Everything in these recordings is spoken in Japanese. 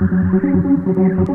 Thank.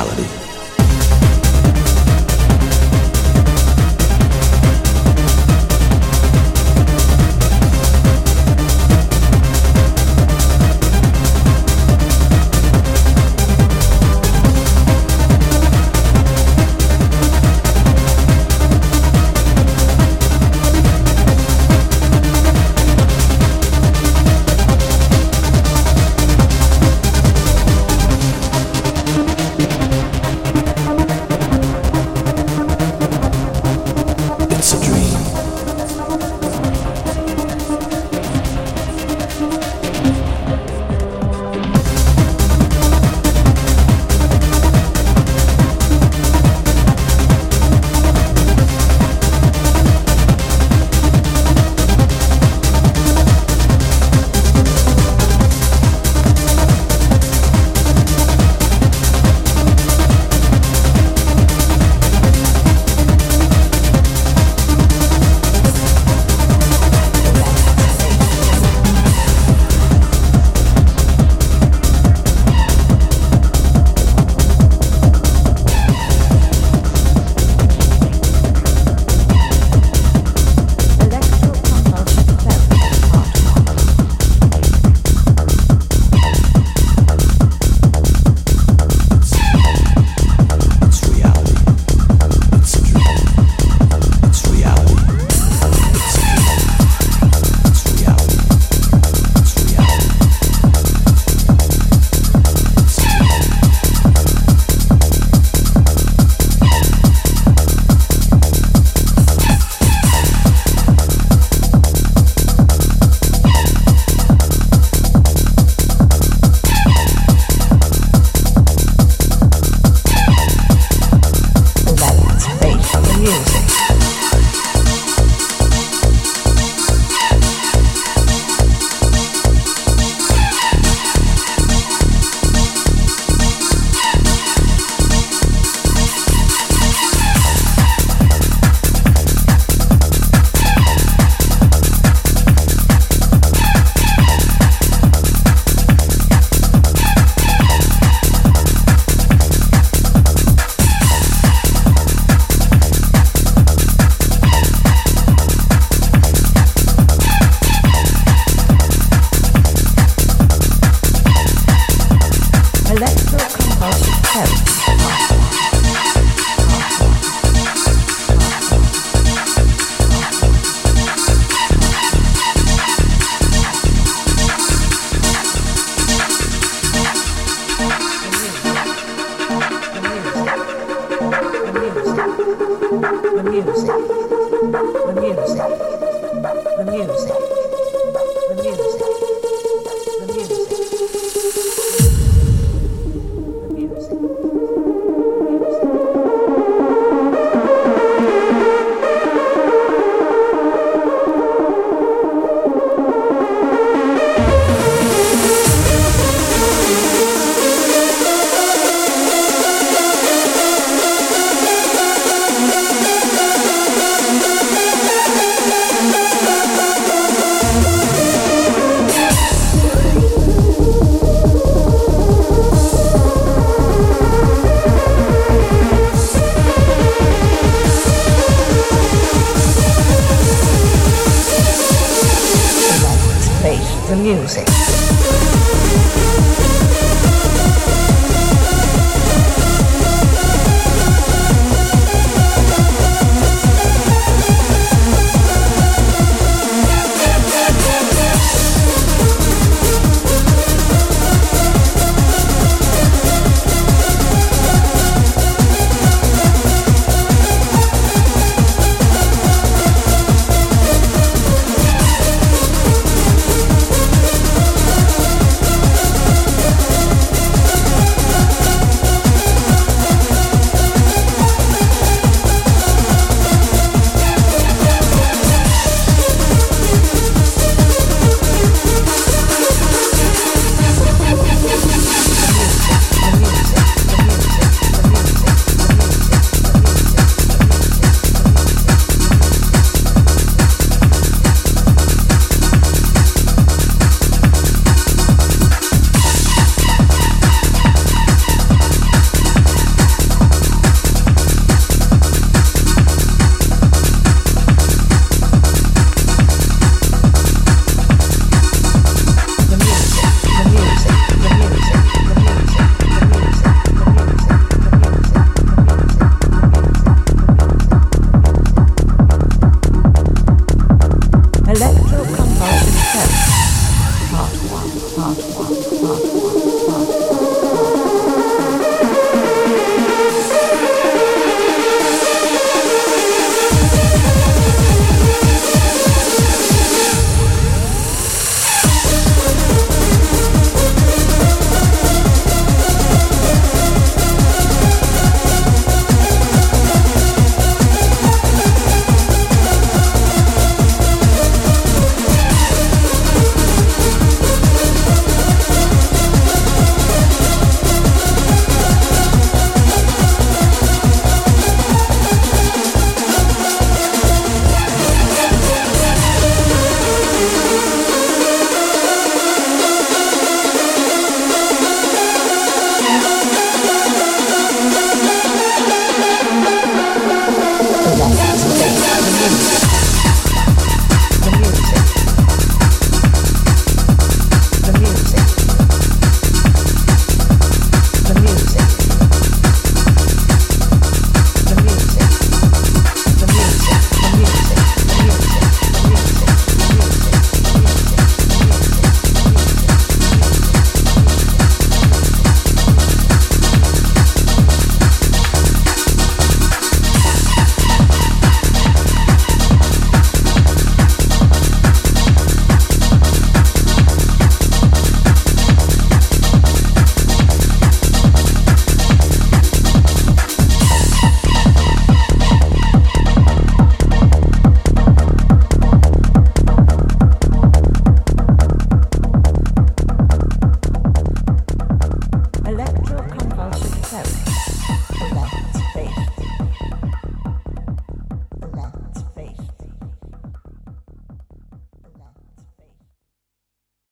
reality.